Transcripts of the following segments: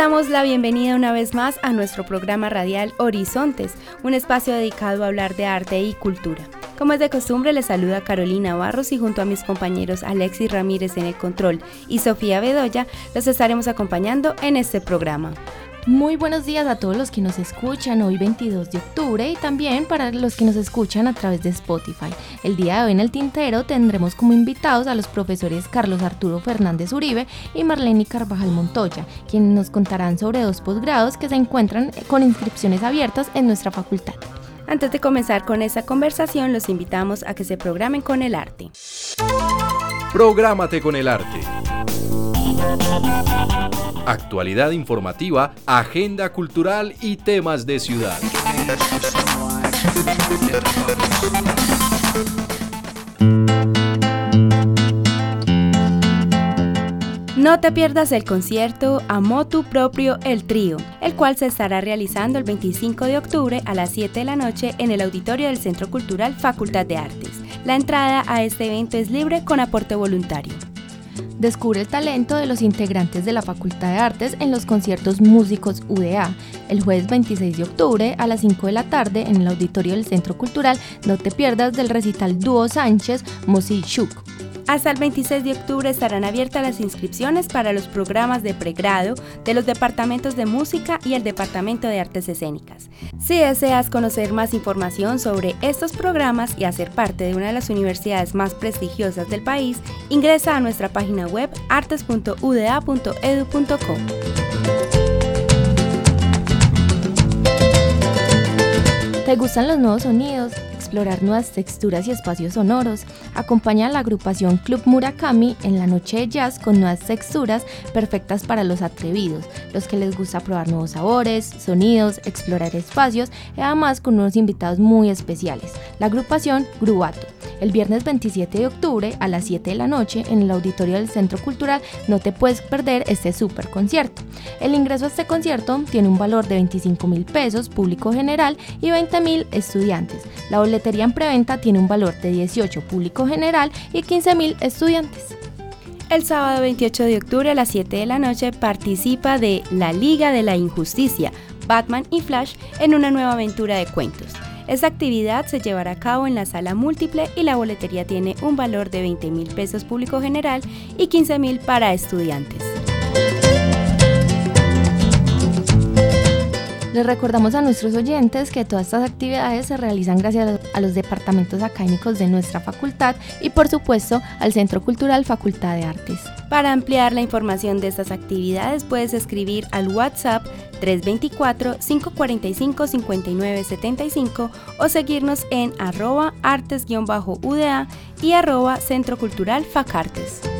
Damos la bienvenida una vez más a nuestro programa radial Horizontes, un espacio dedicado a hablar de arte y cultura. Como es de costumbre, les saluda Carolina Barros y junto a mis compañeros Alexis Ramírez en el control y Sofía Bedoya, los estaremos acompañando en este programa. Muy buenos días a todos los que nos escuchan hoy 22 de octubre y también para los que nos escuchan a través de Spotify. El día de hoy en el Tintero tendremos como invitados a los profesores Carlos Arturo Fernández Uribe y Marlene Carvajal Montoya, quienes nos contarán sobre dos posgrados que se encuentran con inscripciones abiertas en nuestra facultad. Antes de comenzar con esa conversación, los invitamos a que se programen con el arte. Prográmate con el arte. Actualidad informativa, agenda cultural y temas de ciudad. No te pierdas el concierto Amo tu propio El Trío, el cual se estará realizando el 25 de octubre a las 7 de la noche en el auditorio del Centro Cultural Facultad de Artes. La entrada a este evento es libre con aporte voluntario. Descubre el talento de los integrantes de la Facultad de Artes en los conciertos Músicos UDA, el jueves 26 de octubre a las 5 de la tarde en el auditorio del Centro Cultural. No te pierdas del recital Dúo Sánchez Shuk. Hasta el 26 de octubre estarán abiertas las inscripciones para los programas de pregrado de los departamentos de música y el departamento de artes escénicas. Si deseas conocer más información sobre estos programas y hacer parte de una de las universidades más prestigiosas del país, ingresa a nuestra página web artes.uda.edu.co. ¿Te gustan los nuevos sonidos? Explorar nuevas texturas y espacios sonoros. Acompaña a la agrupación Club Murakami en la noche de jazz con nuevas texturas perfectas para los atrevidos, los que les gusta probar nuevos sabores, sonidos, explorar espacios y además con unos invitados muy especiales. La agrupación Gruato. El viernes 27 de octubre a las 7 de la noche en el auditorio del Centro Cultural no te puedes perder este super concierto. El ingreso a este concierto tiene un valor de 25 mil pesos público general y 20 mil estudiantes. La boletería en preventa tiene un valor de 18 público general y 15 mil estudiantes. El sábado 28 de octubre a las 7 de la noche participa de La Liga de la Injusticia, Batman y Flash en una nueva aventura de cuentos. Esta actividad se llevará a cabo en la sala múltiple y la boletería tiene un valor de 20 mil pesos público general y 15 mil para estudiantes. Les recordamos a nuestros oyentes que todas estas actividades se realizan gracias a los departamentos académicos de nuestra facultad y por supuesto al Centro Cultural Facultad de Artes. Para ampliar la información de estas actividades puedes escribir al WhatsApp 324-545-5975 o seguirnos en arroba artes-uda y arroba Centro Cultural Facartes.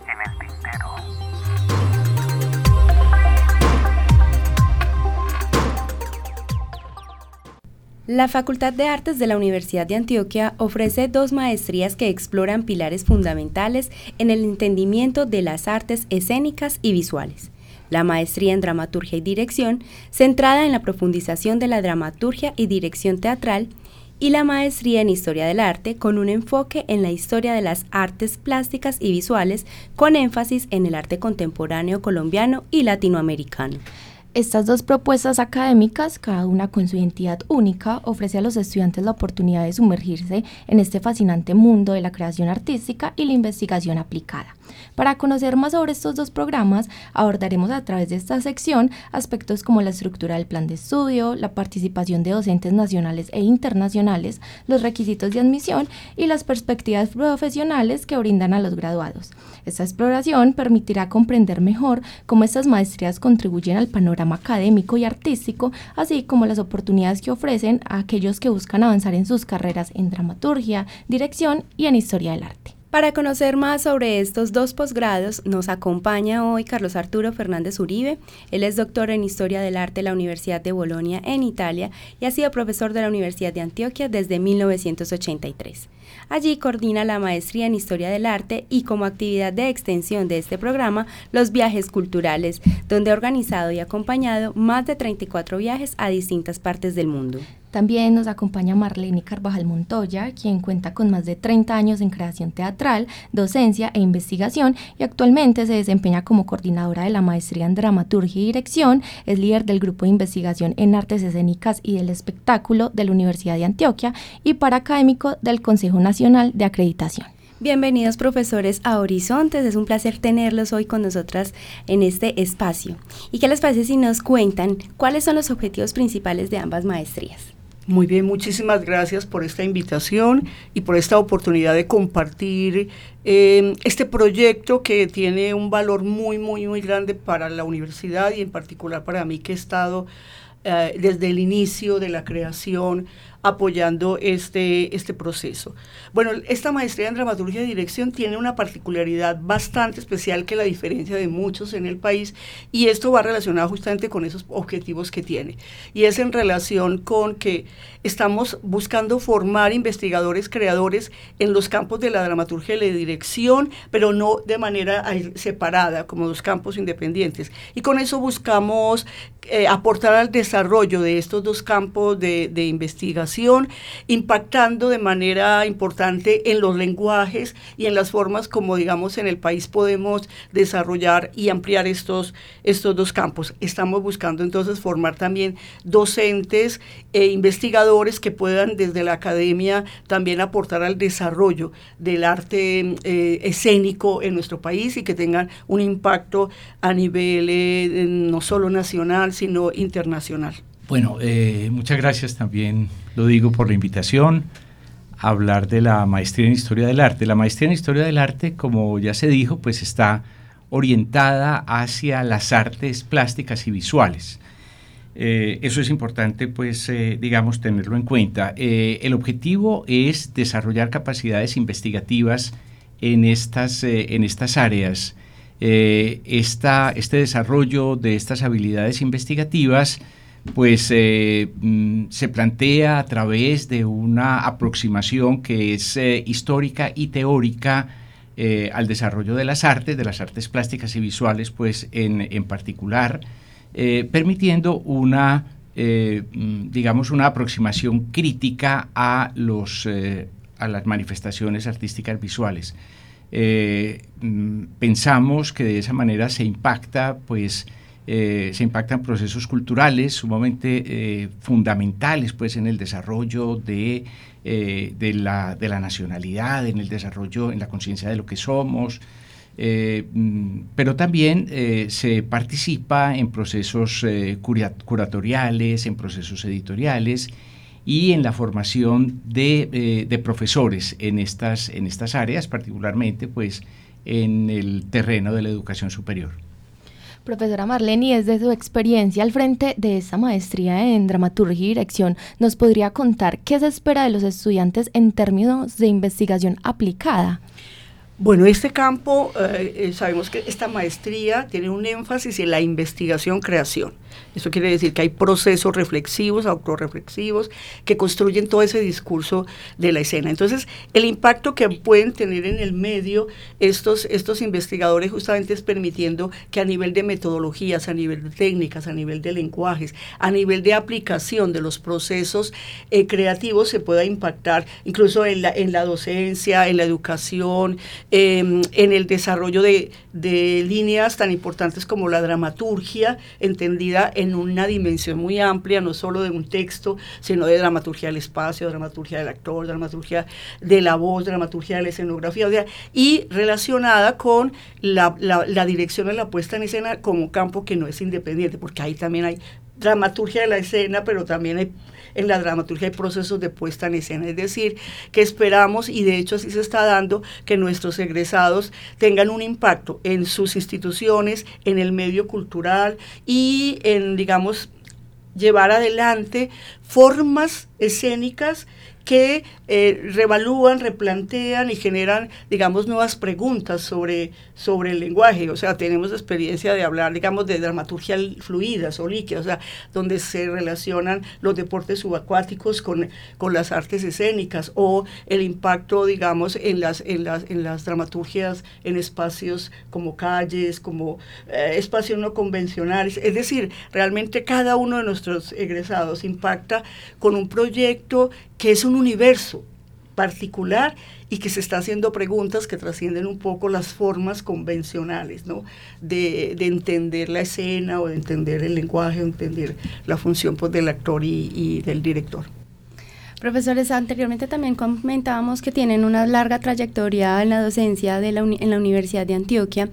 La Facultad de Artes de la Universidad de Antioquia ofrece dos maestrías que exploran pilares fundamentales en el entendimiento de las artes escénicas y visuales. La maestría en dramaturgia y dirección, centrada en la profundización de la dramaturgia y dirección teatral, y la maestría en historia del arte, con un enfoque en la historia de las artes plásticas y visuales, con énfasis en el arte contemporáneo colombiano y latinoamericano. Estas dos propuestas académicas, cada una con su identidad única, ofrece a los estudiantes la oportunidad de sumergirse en este fascinante mundo de la creación artística y la investigación aplicada. Para conocer más sobre estos dos programas, abordaremos a través de esta sección aspectos como la estructura del plan de estudio, la participación de docentes nacionales e internacionales, los requisitos de admisión y las perspectivas profesionales que brindan a los graduados. Esta exploración permitirá comprender mejor cómo estas maestrías contribuyen al panorama académico y artístico, así como las oportunidades que ofrecen a aquellos que buscan avanzar en sus carreras en dramaturgia, dirección y en historia del arte. Para conocer más sobre estos dos posgrados, nos acompaña hoy Carlos Arturo Fernández Uribe. Él es doctor en Historia del Arte de la Universidad de Bolonia en Italia y ha sido profesor de la Universidad de Antioquia desde 1983. Allí coordina la maestría en Historia del Arte y como actividad de extensión de este programa, los viajes culturales, donde ha organizado y acompañado más de 34 viajes a distintas partes del mundo. También nos acompaña Marlene Carvajal Montoya, quien cuenta con más de 30 años en creación teatral, docencia e investigación y actualmente se desempeña como coordinadora de la maestría en dramaturgia y dirección, es líder del grupo de investigación en artes escénicas y del espectáculo de la Universidad de Antioquia y paraacadémico del Consejo Nacional de Acreditación. Bienvenidos profesores a Horizontes, es un placer tenerlos hoy con nosotras en este espacio. ¿Y qué les parece si nos cuentan cuáles son los objetivos principales de ambas maestrías? Muy bien, muchísimas gracias por esta invitación y por esta oportunidad de compartir eh, este proyecto que tiene un valor muy, muy, muy grande para la universidad y en particular para mí que he estado eh, desde el inicio de la creación apoyando este, este proceso. Bueno, esta maestría en dramaturgia y dirección tiene una particularidad bastante especial que la diferencia de muchos en el país y esto va relacionado justamente con esos objetivos que tiene. Y es en relación con que estamos buscando formar investigadores creadores en los campos de la dramaturgia y la dirección, pero no de manera separada, como dos campos independientes. Y con eso buscamos eh, aportar al desarrollo de estos dos campos de, de investigación impactando de manera importante en los lenguajes y en las formas como, digamos, en el país podemos desarrollar y ampliar estos, estos dos campos. Estamos buscando entonces formar también docentes e investigadores que puedan desde la academia también aportar al desarrollo del arte eh, escénico en nuestro país y que tengan un impacto a nivel eh, no solo nacional, sino internacional. Bueno, eh, muchas gracias también, lo digo, por la invitación a hablar de la maestría en Historia del Arte. La maestría en Historia del Arte, como ya se dijo, pues está orientada hacia las artes plásticas y visuales. Eh, eso es importante, pues, eh, digamos, tenerlo en cuenta. el objetivo es desarrollar capacidades investigativas en estas, en estas áreas. este desarrollo de estas habilidades investigativas pues eh, mm, se plantea a través de una aproximación que es eh, histórica y teórica eh, al desarrollo de las artes, de las artes plásticas y visuales, pues en, particular, permitiendo una, mm, digamos, una aproximación crítica a, los, a las manifestaciones artísticas visuales. Mm, pensamos que de esa manera se impacta, pues, eh, se impactan procesos culturales sumamente eh, fundamentales pues, en el desarrollo de, eh, de, la, de, la, nacionalidad, en el desarrollo, en la conciencia de lo que somos, mm, pero también se participa en procesos curatoriales, en procesos editoriales y en la formación de, de, profesores en estas, en estas áreas, particularmente pues, en el terreno de la educación superior. Profesora Marlene, desde su experiencia al frente de esta maestría en dramaturgia y dirección, ¿nos podría contar qué se espera de los estudiantes en términos de investigación aplicada? Bueno, este campo, eh, eh, sabemos que esta maestría tiene un énfasis en la investigación-creación. Eso quiere decir que hay procesos reflexivos, autorreflexivos, que construyen todo ese discurso de la escena. Entonces, el impacto que pueden tener en el medio estos, estos investigadores justamente es permitiendo que a nivel de metodologías, a nivel de técnicas, a nivel de lenguajes, a nivel de aplicación de los procesos eh, creativos se pueda impactar incluso en la, en la docencia, en la educación, Em, en el desarrollo de, líneas tan importantes como la dramaturgia, entendida en una dimensión muy amplia, no solo de un texto, sino de dramaturgia del espacio, dramaturgia del actor, dramaturgia de la voz, dramaturgia de la escenografía, y relacionada con la, la dirección de la puesta en escena como campo que no es independiente, porque ahí también hay dramaturgia de la escena, pero también hay en la dramaturgia hay procesos de puesta en escena, es decir, que esperamos, y de hecho así se está dando, que nuestros egresados tengan un impacto en sus instituciones, en el medio cultural y en, digamos, llevar adelante formas escénicas que eh, revalúan, replantean y generan, digamos, nuevas preguntas sobre, sobre el lenguaje. O sea, tenemos experiencia de hablar, digamos, de dramaturgia fluida o líquida, o sea, donde se relacionan los deportes subacuáticos con, con las artes escénicas o el impacto, digamos, en las, en las, en las dramaturgias en espacios como calles, como eh, espacios no convencionales. Es decir, realmente cada uno de nuestros egresados impacta con un proyecto que es un universo particular y que se está haciendo preguntas que trascienden un poco las formas convencionales, ¿no? De, entender la escena o de entender el lenguaje o entender la función pues, del actor y, del director. Profesores, anteriormente también comentábamos que tienen una larga trayectoria en la docencia de la en la Universidad de Antioquia.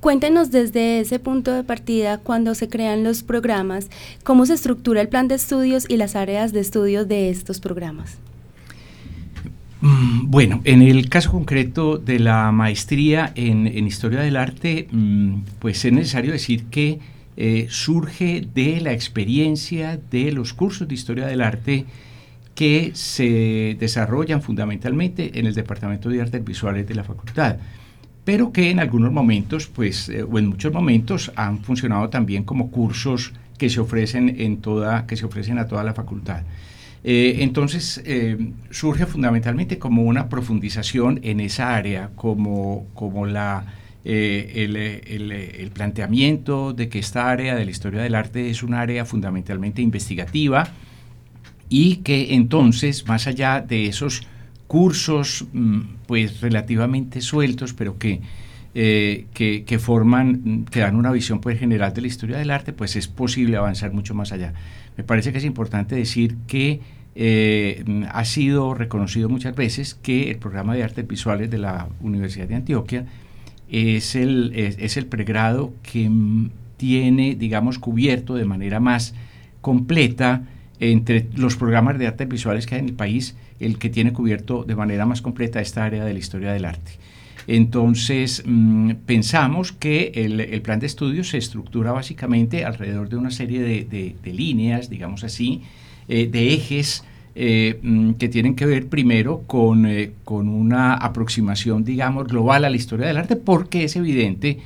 Cuéntenos desde ese punto de partida, cuando se crean los programas, cómo se estructura el plan de estudios y las áreas de estudio de estos programas. Mm, bueno, en el caso concreto de la maestría en, Historia del Arte, mm, pues es necesario decir que eh, surge de la experiencia de los cursos de Historia del Arte que se desarrollan fundamentalmente en el Departamento de Artes Visuales de la Facultad, pero que en algunos momentos, pues, eh, o en muchos momentos, han funcionado también como cursos que se ofrecen en toda, que se ofrecen a toda la facultad. Eh, entonces eh, surge fundamentalmente como una profundización en esa área, como, como la, eh, el, el, planteamiento de que esta área de la historia del arte es un área fundamentalmente investigativa y que entonces, más allá de esos cursos mm, pues relativamente sueltos, pero que, que, que, forman, que dan una visión pues, general de la historia del arte, pues es posible avanzar mucho más allá. Me parece que es importante decir que eh, ha sido reconocido muchas veces que el programa de artes visuales de la Universidad de Antioquia es el, es, el pregrado que tiene, digamos, cubierto de manera más completa entre los programas de artes visuales que hay en el país, el que tiene cubierto de manera más completa esta área de la historia del arte. Entonces, mm, pensamos que el, plan de estudios se estructura básicamente alrededor de una serie de, líneas, digamos así, eh, de ejes eh, mm, que tienen que ver primero con, eh, con una aproximación, digamos, global a la historia del arte, porque es evidente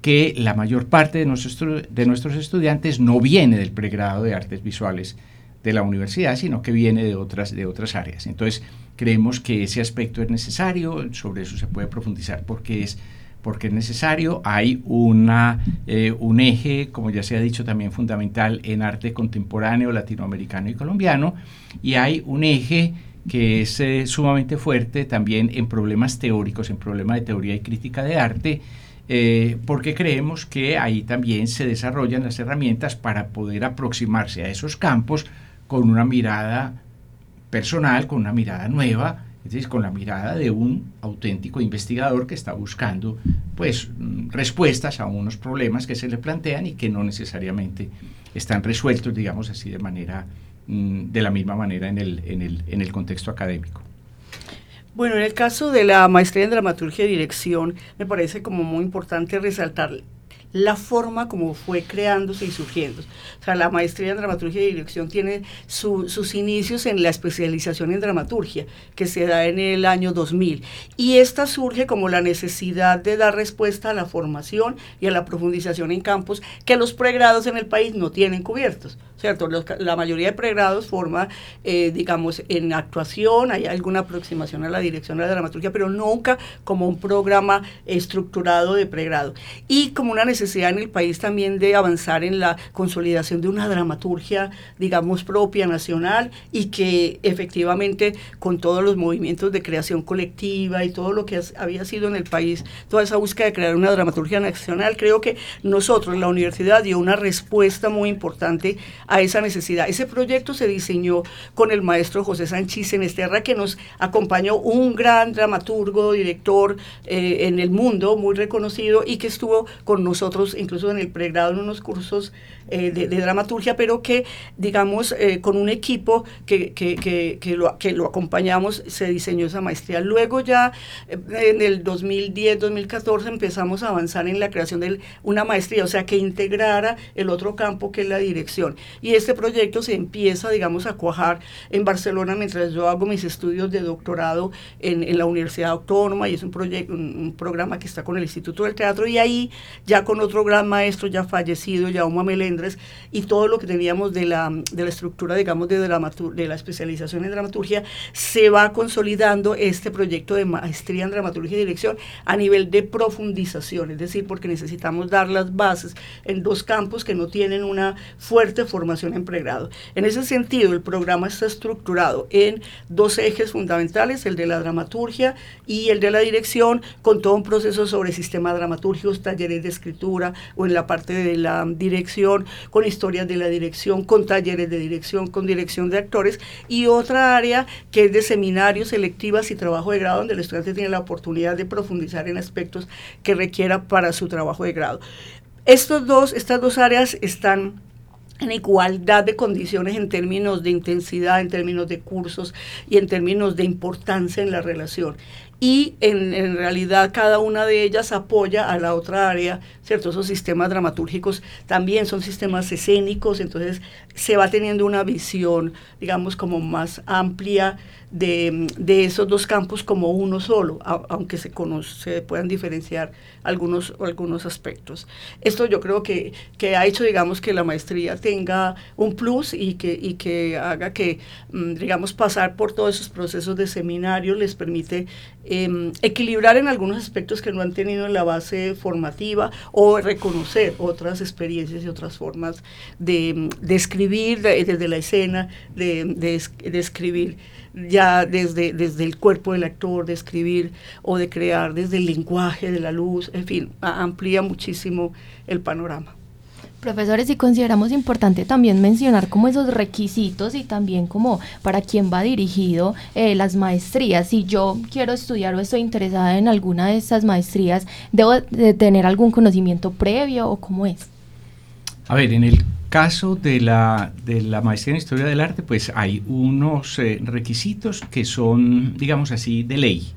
que la mayor parte de nuestros, de nuestros estudiantes no viene del pregrado de artes visuales de la universidad, sino que viene de otras, de otras áreas. Entonces, creemos que ese aspecto es necesario, sobre eso se puede profundizar porque es, porque es necesario. Hay una, eh, un eje, como ya se ha dicho, también fundamental en arte contemporáneo latinoamericano y colombiano, y hay un eje que es eh, sumamente fuerte también en problemas teóricos, en problemas de teoría y crítica de arte, eh, porque creemos que ahí también se desarrollan las herramientas para poder aproximarse a esos campos con una mirada personal, con una mirada nueva, es decir, con la mirada de un auténtico investigador que está buscando pues mm, respuestas a unos problemas que se le plantean y que no necesariamente están resueltos, digamos así, de manera mm, de la misma manera en el, en el, en el contexto académico. Bueno, en el caso de la maestría en dramaturgia y dirección, me parece como muy importante resaltar la forma como fue creándose y surgiendo. O sea, la maestría en dramaturgia y dirección tiene sus inicios en la especialización en dramaturgia, que se da en el año 2000. Y esta surge como la necesidad de dar respuesta a la formación y a la profundización en campos que los pregrados en el país no tienen cubiertos. ¿cierto? la mayoría de pregrados forma, eh, digamos, en actuación, hay alguna aproximación a la dirección de la dramaturgia, pero nunca como un programa estructurado de pregrado. Y como una necesidad necesidad en el país también de avanzar en la consolidación de una dramaturgia, digamos, propia, nacional, y que efectivamente con todos los movimientos de creación colectiva y todo lo que había sido en el país, toda esa búsqueda de crear una dramaturgia nacional, creo que nosotros, la universidad, dio una respuesta muy importante a esa necesidad. Ese proyecto se diseñó con el maestro José Sánchez Enesterra, que nos acompañó un gran dramaturgo, director eh, en el mundo, muy reconocido, y que estuvo con nosotros incluso en el pregrado en unos cursos eh, de, dramaturgia, pero que, digamos, eh, con un equipo que, que, que, lo, que lo acompañamos, se diseñó esa maestría. Luego ya en el 2010, 2014 empezamos a avanzar en la creación de una maestría, o sea, que integrara el otro campo que es la dirección. Y este proyecto se empieza, digamos, a cuajar en Barcelona mientras yo hago mis estudios de doctorado en, en la Universidad Autónoma y es un, proyecto, un, programa que está con el Instituto del Teatro y ahí ya con otro gran maestro ya fallecido, Jaume Melendres, y todo lo que teníamos de la, de la estructura, digamos, de, de la especialización en dramaturgia, se va consolidando este proyecto de maestría en dramaturgia y dirección a nivel de profundización, es decir, porque necesitamos dar las bases en dos campos que no tienen una fuerte formación en pregrado. En ese sentido, el programa está estructurado en dos ejes fundamentales, el de la dramaturgia y el de la dirección, con todo un proceso sobre sistemas dramatúrgicos, talleres de escritura o en la parte de la dirección, con historias de la dirección, con talleres de dirección, con dirección de actores y otra área que es de seminarios, selectivas y trabajo de grado, donde el estudiante tiene la oportunidad de profundizar en aspectos que requiera para su trabajo de grado. Estos dos, estas dos áreas están en igualdad de condiciones en términos de intensidad, en términos de cursos y en términos de importancia en la relación y en, realidad cada una de ellas apoya a la otra área, ¿cierto? Esos sistemas dramatúrgicos también son sistemas escénicos, entonces se va teniendo una visión, digamos, como más amplia de, esos dos campos como uno solo, aunque se, se puedan diferenciar algunos, algunos aspectos. Esto yo creo que, que, ha hecho, digamos, que la maestría tenga un plus y que, y que haga que, mm, digamos, pasar por todos esos procesos de seminario les permite em, equilibrar en algunos aspectos que no han tenido en la base formativa o reconocer otras experiencias y otras formas de, de escribir desde la escena, de, de escribir ya desde, desde el cuerpo del actor, de escribir o de crear, desde el lenguaje de la luz, en fin, amplía muchísimo el panorama. Profesores, y consideramos importante también mencionar como esos requisitos y también como para quién va dirigido eh, las maestrías. Si yo quiero estudiar o estoy interesada en alguna de estas maestrías, ¿debo de tener algún conocimiento previo o cómo es? A ver, en el caso de la, de la maestría en historia del arte, pues hay unos eh, requisitos que son, digamos así, de ley.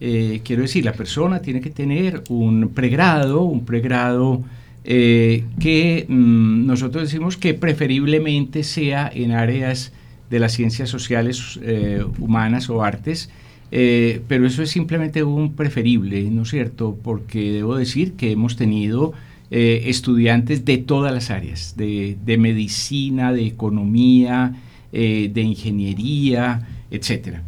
Eh, quiero decir, la persona tiene que tener un pregrado, un pregrado eh, que mm, nosotros decimos que preferiblemente sea en áreas de las ciencias sociales, humanas o artes, pero eso es simplemente un preferible, ¿no es cierto? Porque debo decir que hemos tenido eh, estudiantes de todas las áreas, de, medicina, de economía, eh, de ingeniería, etc.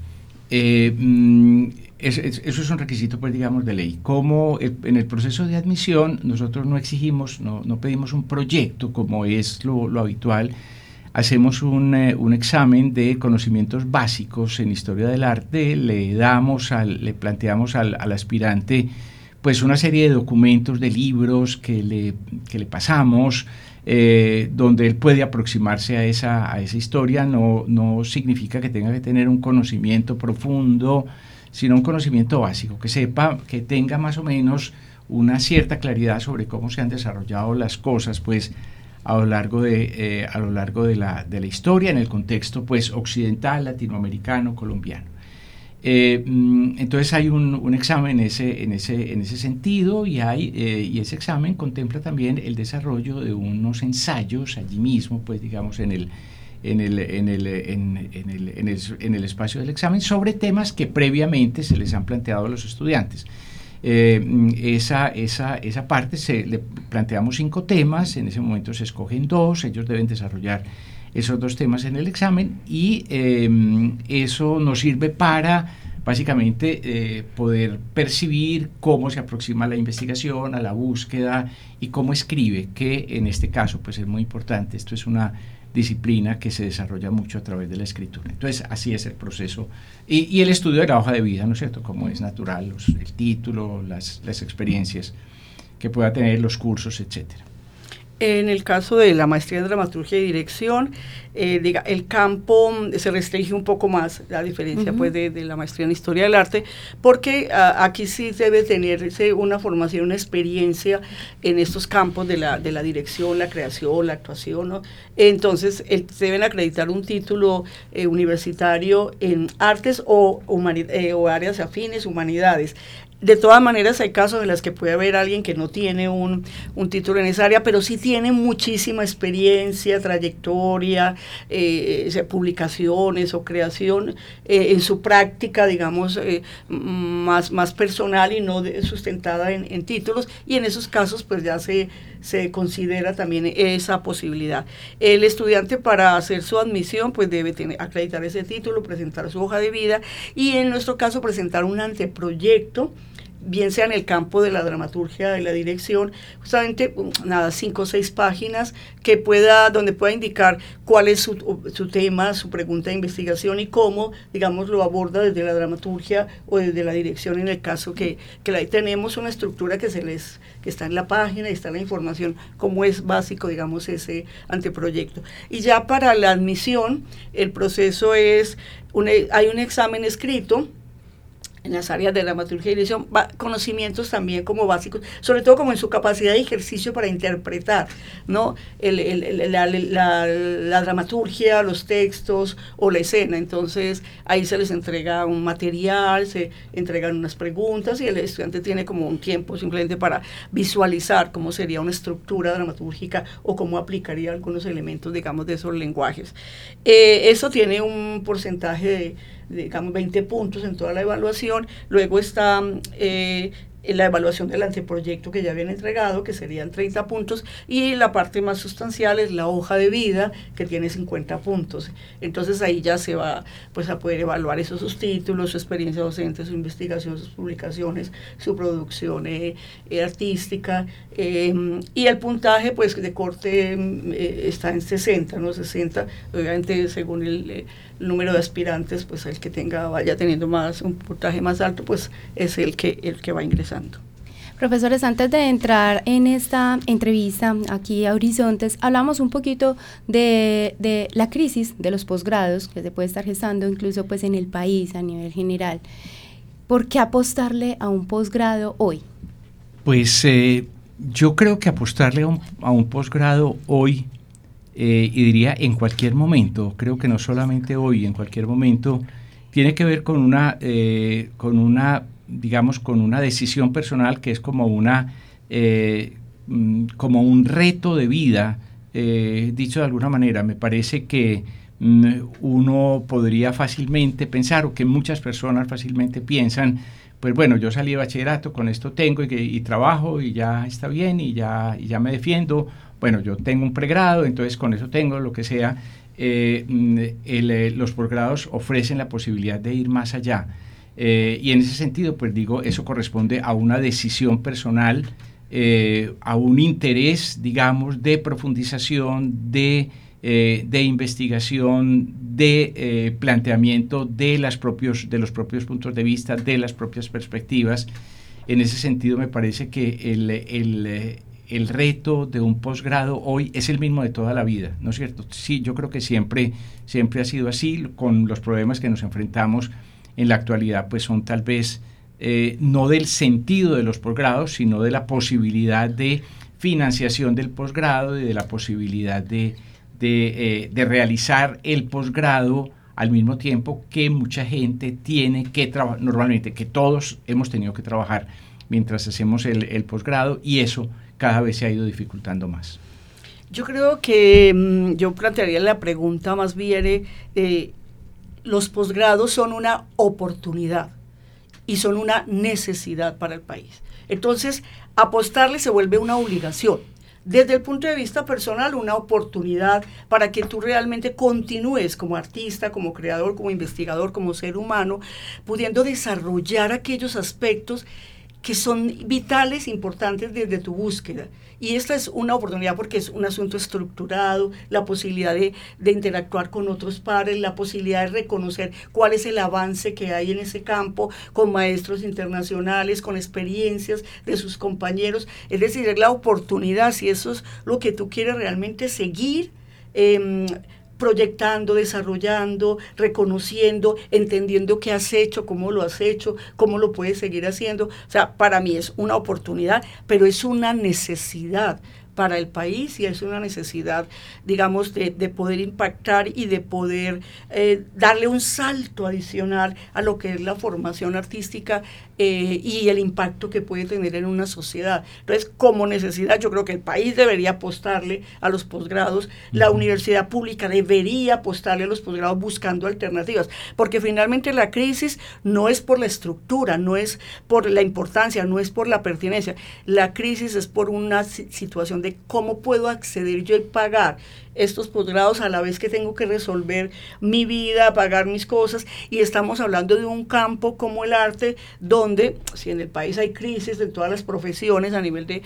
Eh, mm, eso es un requisito, pues, digamos, de ley. Como en el proceso de admisión nosotros no exigimos, no, pedimos un proyecto como es lo, habitual, hacemos un, examen de conocimientos básicos en historia del arte, le damos, le planteamos al, al aspirante pues una serie de documentos, de libros que le, le pasamos, eh, donde él puede aproximarse a esa, a esa historia, no, no significa que tenga que tener un conocimiento profundo, sino un conocimiento básico, que sepa, que tenga más o menos una cierta claridad sobre cómo se han desarrollado las cosas, pues a lo largo de, eh, a lo largo de la, de la historia, en el contexto pues occidental, latinoamericano, colombiano. Eh, mm, entonces hay un, examen en ese, en, ese, en ese sentido y, hay, eh, y ese examen contempla también el desarrollo de unos ensayos allí mismo, pues digamos en el, en el, en el, en, el, en el, espacio del examen sobre temas que previamente se les han planteado a los estudiantes. Eh, mm, esa, esa, esa parte se le planteamos cinco temas, en ese momento se escogen dos, ellos deben desarrollar esos dos temas en el examen y em, eso nos sirve para básicamente eh, poder percibir cómo se aproxima la investigación, a la búsqueda y cómo escribe, que en este caso pues es muy importante. Esto es una disciplina que se desarrolla mucho a través de la escritura. Entonces, así es el proceso. Y, el estudio de la hoja de vida, ¿no es cierto? Como es natural, el título, las, las experiencias que pueda tener, los cursos, etcétera. En el caso de la maestría en dramaturgia y dirección, eh, diga, el campo mm, se restringe un poco más, a diferencia pues de, la maestría en historia del arte, porque ah, aquí sí debe tenerse una formación, una experiencia en estos campos de la, de la dirección, la creación, la actuación. ¿no? Entonces, se deben acreditar un título eh, universitario en artes o, eh, o áreas afines, humanidades. De todas maneras, hay casos en los que puede haber alguien que no tiene un, título en esa área, pero sí tiene muchísima experiencia, trayectoria, eh, publicaciones o creación eh, en su práctica, digamos, eh, más, más personal y no sustentada en, en, títulos. Y en esos casos, pues ya se, se considera también esa posibilidad. El estudiante para hacer su admisión, pues debe tener, acreditar ese título, presentar su hoja de vida y en nuestro caso presentar un anteproyecto bien sea en el campo de la dramaturgia, de la dirección, justamente, mm, nada, cinco o seis páginas que pueda, donde pueda indicar cuál es su, tema, su pregunta de investigación y cómo, digamos, lo aborda desde la dramaturgia o desde la dirección en el caso que, que ahí tenemos una estructura que se les, que está en la página y está la información, como es básico, digamos, ese anteproyecto. Y ya para la admisión, el proceso es, hay un examen escrito, en las áreas de dramaturgia y dirección, conocimientos también como básicos, sobre todo como en su capacidad de ejercicio para interpretar, ¿no? la, dramaturgia, los textos o la escena. Entonces, ahí se les entrega un material, se entregan unas preguntas y el estudiante tiene como un tiempo simplemente para visualizar cómo sería una estructura dramatúrgica o cómo aplicaría algunos elementos, digamos, de esos lenguajes. Eh, eso tiene un porcentaje de digamos, 20 puntos en toda la evaluación. Luego está eh, la evaluación del anteproyecto que ya habían entregado, que serían 30 puntos, y la parte más sustancial es la hoja de vida, que tiene 50 puntos. Entonces ahí ya se va pues, a poder evaluar esos sus títulos, su experiencia docente, su investigación, sus publicaciones, su producción eh, eh, artística, y el puntaje pues de corte está en 60, ¿no? 60, obviamente según el número de aspirantes, pues el que tenga, vaya teniendo más, un puntaje más alto, pues es el que, el que va Profesores, antes de entrar en esta entrevista aquí a Horizontes, hablamos un poquito de, de, la crisis de los posgrados que se puede estar gestando incluso pues en el país a nivel general. ¿Por qué apostarle a un posgrado hoy? Pues eh, yo creo que apostarle a un, a un posgrado hoy eh, y diría en cualquier momento, creo que no solamente hoy, en cualquier momento, tiene que ver con una, eh, con una digamos, con una decisión personal que es como, una, eh, mm, como un reto de vida, dicho de alguna manera. Me parece que mm, uno podría fácilmente pensar, o que muchas personas fácilmente piensan, pues bueno, yo salí de bachillerato, con esto tengo y, y trabajo y ya está bien y ya, ya me defiendo, bueno, yo tengo un pregrado, entonces con eso tengo lo que sea. Eh, mm, eh, los posgrados ofrecen la posibilidad de ir más allá. Eh, y en ese sentido, pues digo, eso corresponde a una decisión personal, a un interés, digamos, de profundización, de, de investigación, de planteamiento de, las propios, de los propios puntos de vista, de las propias perspectivas. En ese sentido, me parece que el, el el reto de un posgrado hoy es el mismo de toda la vida, ¿no es cierto? Sí, yo creo que siempre, siempre ha sido así, con los problemas que nos enfrentamos en la actualidad, pues son tal vez eh, no del sentido de los posgrados, sino de la posibilidad de financiación del posgrado y de la posibilidad de, de, eh, realizar el posgrado al mismo tiempo que mucha gente tiene que trabajar, normalmente que todos hemos tenido que trabajar mientras hacemos el, el posgrado y eso cada vez se ha ido dificultando más. Yo creo que mm, yo plantearía la pregunta más bien, eh, los posgrados son una oportunidad y son una necesidad para el país. Entonces, apostarle se vuelve una obligación. desde el punto de vista personal, una oportunidad para que tú realmente continúes como artista, como creador, como investigador, como ser humano, pudiendo desarrollar aquellos aspectos que son vitales, importantes desde tu búsqueda. Y esta es una oportunidad porque es un asunto estructurado, la posibilidad de, interactuar con otros pares, la posibilidad de reconocer cuál es el avance que hay en ese campo con maestros internacionales, con experiencias de sus compañeros. Es decir, es la oportunidad, si eso es lo que tú quieres realmente seguir. Em, proyectando, desarrollando, reconociendo, entendiendo qué has hecho, cómo lo has hecho, cómo lo puedes seguir haciendo. O sea, para mí es una oportunidad, pero es una necesidad para el país y es una necesidad, digamos, de, poder impactar y de poder eh, darle un salto adicional a lo que es la formación artística eh, y el impacto que puede tener en una sociedad. Entonces, como necesidad, yo creo que el país debería apostarle a los posgrados, la universidad pública debería apostarle a los posgrados buscando alternativas, porque finalmente la crisis no es por la estructura, no es por la importancia, no es por la pertinencia, la crisis es por una situación de cómo puedo acceder yo y pagar estos posgrados a la vez que tengo que resolver mi vida, pagar mis cosas, y estamos hablando de un campo como el arte, donde si en el país hay crisis en todas las profesiones a nivel de,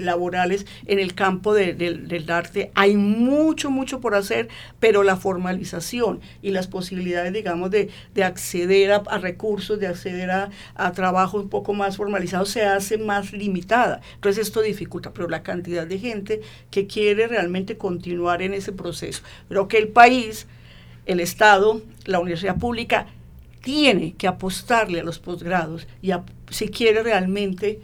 laborales, en el campo del arte hay mucho, mucho por hacer, pero la formalización y las posibilidades, digamos, de, acceder a, recursos, de acceder a, a trabajo un poco más formalizado, se hace más limitada. Entonces esto dificulta, pero la cantidad de gente que quiere realmente continuar en ese proceso. Pero que el país, el Estado, la universidad pública, tiene que apostarle a los posgrados y si quiere realmente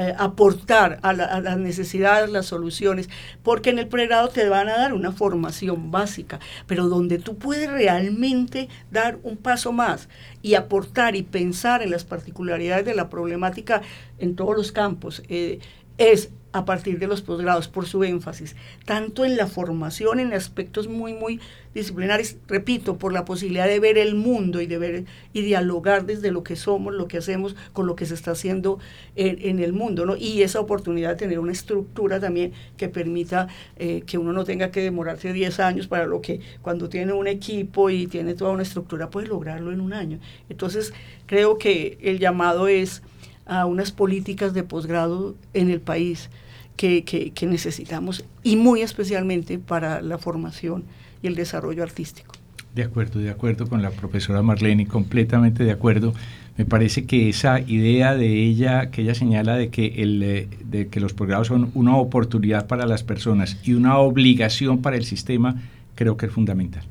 eh, aportar a, las necesidades, las soluciones, porque en el pregrado te van a dar una formación básica, pero donde tú puedes realmente dar un paso más y aportar y pensar en las particularidades de la problemática en todos los campos, eh, es a partir de los posgrados por su énfasis, tanto en la formación, en aspectos muy, muy disciplinares, repito, por la posibilidad de ver el mundo y de ver y dialogar desde lo que somos, lo que hacemos, con lo que se está haciendo en, el mundo, ¿no? Y esa oportunidad de tener una estructura también que permita eh, que uno no tenga que demorarse 10 años para lo que cuando tiene un equipo y tiene toda una estructura puede lograrlo en un año. Entonces, creo que el llamado es a unas políticas de posgrado en el país que, que, necesitamos y muy especialmente para la formación y el desarrollo artístico. De acuerdo, de acuerdo con la profesora Marlene, completamente de acuerdo. Me parece que esa idea de ella, que ella señala de que, el, eh, de que los posgrados son una oportunidad para las personas y una obligación para el sistema, creo que es fundamental.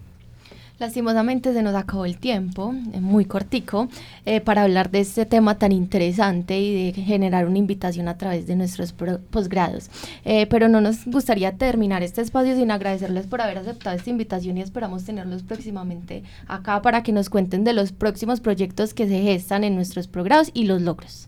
Lastimosamente se nos acabó el tiempo, muy cortico, eh, para hablar de este tema tan interesante y de generar una invitación a través de nuestros posgrados. Eh, pero no nos gustaría terminar este espacio sin agradecerles por haber aceptado esta invitación y esperamos tenerlos próximamente acá para que nos cuenten de los próximos proyectos que se gestan en nuestros posgrados y los logros.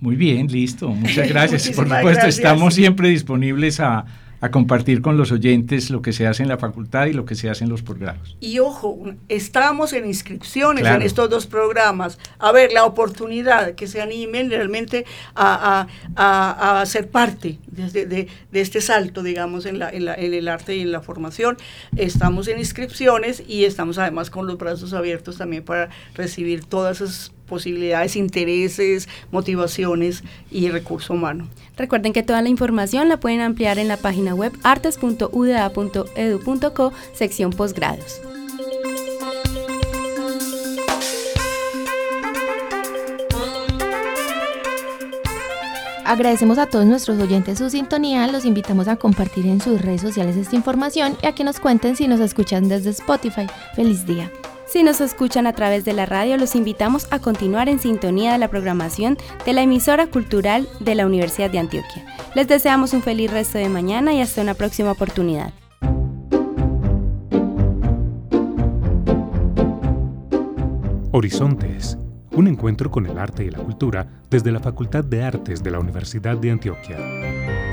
Muy bien, listo. Muchas gracias. por supuesto, estamos siempre disponibles a a compartir con los oyentes lo que se hace en la facultad y lo que se hace en los posgrados. Y ojo, estamos en inscripciones en estos dos programas. A ver, la oportunidad que se animen realmente a, a, a, ser parte de, de, este salto, digamos, en, la, en, la, en, el arte y en la formación. Estamos en inscripciones y estamos además con los brazos abiertos también para recibir todas esas posibilidades, intereses, motivaciones y recurso humano. Recuerden que toda la información la pueden ampliar en la página web artes.uda.edu.co, sección posgrados. Agradecemos a todos nuestros oyentes su sintonía, los invitamos a compartir en sus redes sociales esta información y a que nos cuenten si nos escuchan desde Spotify. Feliz día. Si nos escuchan a través de la radio, los invitamos a continuar en sintonía de la programación de la emisora cultural de la Universidad de Antioquia. Les deseamos un feliz resto de mañana y hasta una próxima oportunidad. Horizontes, un encuentro con el arte y la cultura desde la Facultad de Artes de la Universidad de Antioquia.